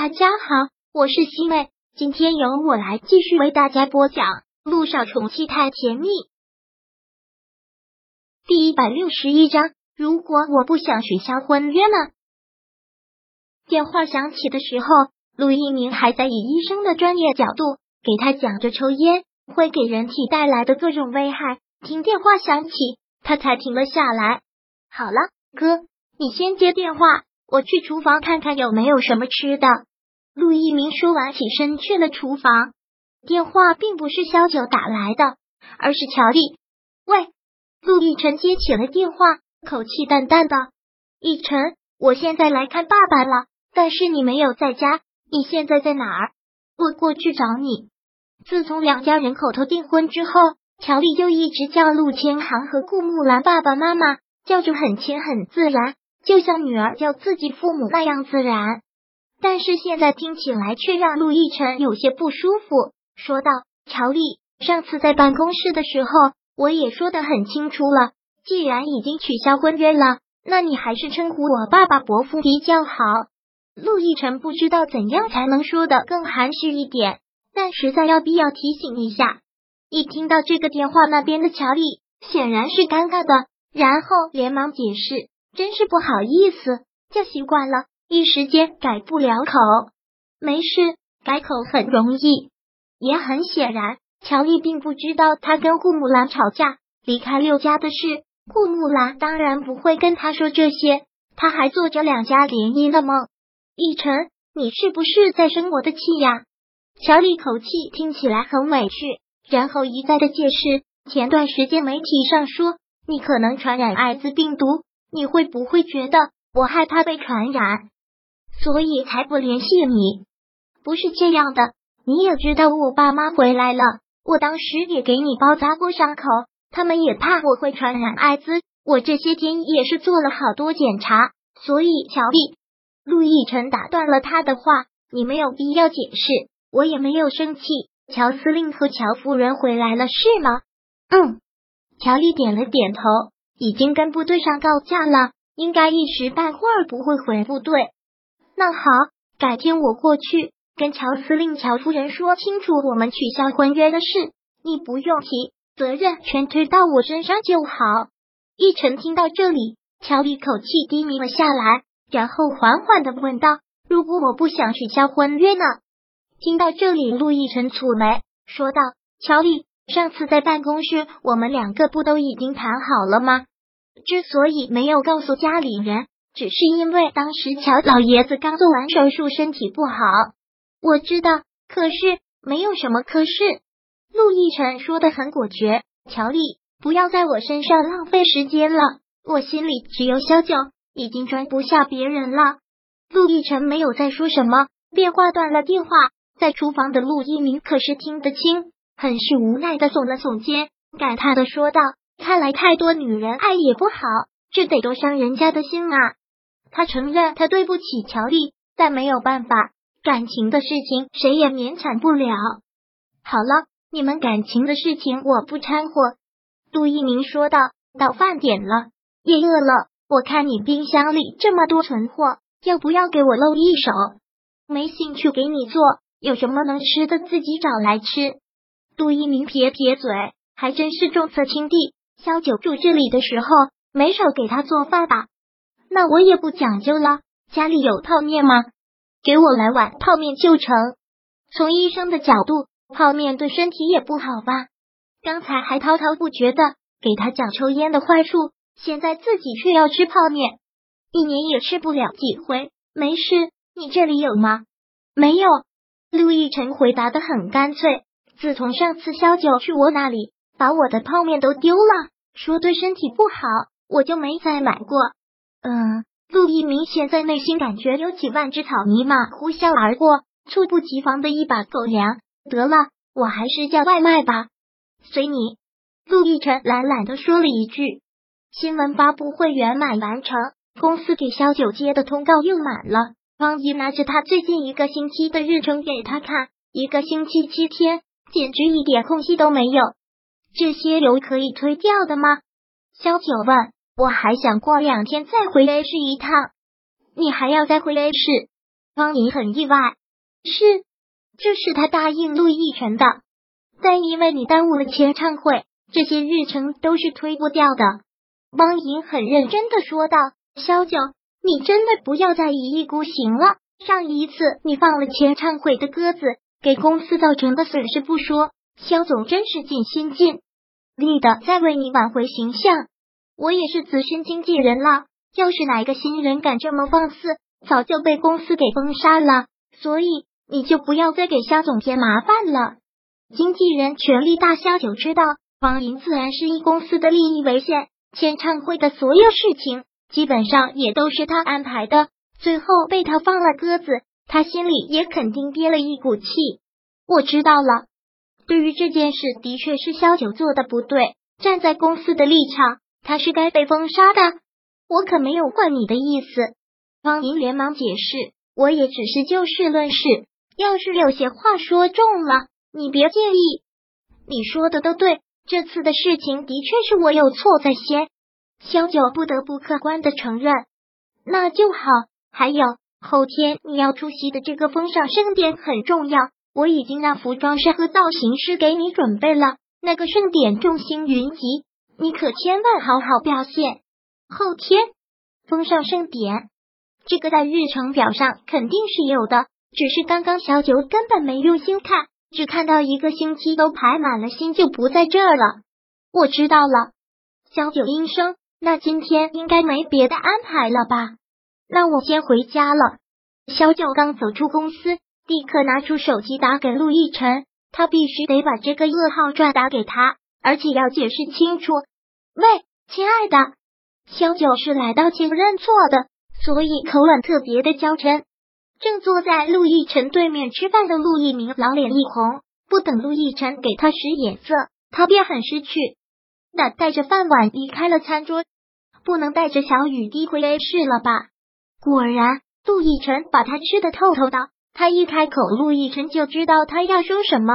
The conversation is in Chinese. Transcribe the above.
大家好，我是西妹，今天由我来继续为大家播讲《路上宠妻太甜蜜》第一百六十一章。如果我不想取消婚约呢？电话响起的时候，陆一鸣还在以医生的专业角度给他讲着抽烟会给人体带来的各种危害。听电话响起，他才停了下来。好了，哥，你先接电话，我去厨房看看有没有什么吃的。陆一鸣说完，起身去了厨房。电话并不是萧九打来的，而是乔丽。喂，陆亦辰接起了电话，口气淡淡的：“亦辰，我现在来看爸爸了。”但是你没有在家，你现在在哪儿？我过去找你。自从两家人口头订婚之后，乔丽就一直叫陆千行和顾木兰爸爸妈妈，叫着很亲很自然，就像女儿叫自己父母那样自然。但是现在听起来却让陆亦辰有些不舒服，说道：“乔丽，上次在办公室的时候，我也说的很清楚了，既然已经取消婚约了，那你还是称呼我爸爸伯父比较好。”陆亦辰不知道怎样才能说的更含蓄一点，但实在要必要提醒一下。一听到这个电话那边的乔丽显然是尴尬的，然后连忙解释：“真是不好意思，叫习惯了，一时间改不了口。没事，改口很容易。”也很显然，乔丽并不知道他跟顾木兰吵架、离开六家的事。顾木兰当然不会跟他说这些，他还做着两家联姻的梦。奕晨，你是不是在生我的气呀？乔丽口气听起来很委屈，然后一再的解释。前段时间媒体上说你可能传染艾滋病毒，你会不会觉得我害怕被传染，所以才不联系你？不是这样的，你也知道我爸妈回来了，我当时也给你包扎过伤口，他们也怕我会传染艾滋。我这些天也是做了好多检查，所以乔丽。陆亦辰打断了他的话：“你没有必要解释，我也没有生气。乔司令和乔夫人回来了，是吗？”“嗯。”乔丽点了点头，“已经跟部队上告假了，应该一时半会儿不会回部队。”“那好，改天我过去跟乔司令、乔夫人说清楚我们取消婚约的事，你不用提，责任全推到我身上就好。”奕晨听到这里，乔丽口气低迷了下来。然后缓缓的问道：“如果我不想取消婚约呢？”听到这里，陆亦辰蹙眉说道：“乔丽，上次在办公室，我们两个不都已经谈好了吗？之所以没有告诉家里人，只是因为当时乔老爷子刚做完手术，身体不好。我知道，可是没有什么可是。”陆亦辰说的很果决：“乔丽，不要在我身上浪费时间了，我心里只有小九。”已经装不下别人了。陆亦辰没有再说什么，便挂断了电话。在厨房的陆一鸣可是听得清，很是无奈的耸了耸肩，感叹的说道：“看来太多女人爱也不好，这得多伤人家的心啊！”他承认他对不起乔丽，但没有办法，感情的事情谁也勉强不了。好了，你们感情的事情我不掺和。杜一鸣说道：“到饭点了，也饿了。”我看你冰箱里这么多存货，要不要给我露一手？没兴趣给你做，有什么能吃的自己找来吃。杜一鸣撇撇嘴，还真是重色轻弟。萧九住这里的时候，没少给他做饭吧？那我也不讲究了，家里有泡面吗？给我来碗泡面就成。从医生的角度，泡面对身体也不好吧？刚才还滔滔不绝的给他讲抽烟的坏处。现在自己却要吃泡面，一年也吃不了几回。没事，你这里有吗？没有。陆亦辰回答的很干脆。自从上次萧九去我那里，把我的泡面都丢了，说对身体不好，我就没再买过。嗯，陆毅明显在内心感觉有几万只草泥马呼啸而过，猝不及防的一把狗粮。得了，我还是叫外卖吧，随你。陆亦辰懒懒的说了一句。新闻发布会圆满完成，公司给萧九接的通告又满了。方姨拿着他最近一个星期的日程给他看，一个星期七天，简直一点空隙都没有。这些有可以推掉的吗？萧九问。我还想过两天再回 A 市一趟，你还要再回 A 市？方莹很意外，是，这是他答应陆亦辰的，但因为你耽误了签唱会，这些日程都是推不掉的。汪莹很认真的说道：“萧九，你真的不要再一意孤行了。上一次你放了签唱会的鸽子，给公司造成的损失不说，萧总真是尽心尽力的在为你挽回形象。我也是资深经纪人了，要是哪个新人敢这么放肆，早就被公司给封杀了。所以你就不要再给肖总添麻烦了。”经纪人权力大，肖九知道，王莹自然是以公司的利益为先。签唱会的所有事情基本上也都是他安排的，最后被他放了鸽子，他心里也肯定憋了一股气。我知道了，对于这件事，的确是肖九做的不对。站在公司的立场，他是该被封杀的。我可没有怪你的意思。方莹连忙解释，我也只是就事论事，要是有些话说重了，你别介意。你说的都对。这次的事情的确是我有错在先，萧九不得不客观的承认。那就好。还有后天你要出席的这个风尚盛典很重要，我已经让服装师和造型师给你准备了。那个盛典众星云集，你可千万好好表现。后天风尚盛典，这个在日程表上肯定是有的，只是刚刚小九根本没用心看。只看到一个星期都排满了，心就不在这儿了。我知道了，小九应声。那今天应该没别的安排了吧？那我先回家了。小九刚走出公司，立刻拿出手机打给陆亦辰，他必须得把这个噩耗转达给他，而且要解释清楚。喂，亲爱的，小九是来道歉认错的，所以口吻特别的娇嗔。正坐在陆亦辰对面吃饭的陆一鸣老脸一红，不等陆亦辰给他使眼色，他便很识趣那带着饭碗离开了餐桌。不能带着小雨滴回 A 市了吧？果然，陆亦辰把他吃的透透的。他一开口，陆亦辰就知道他要说什么。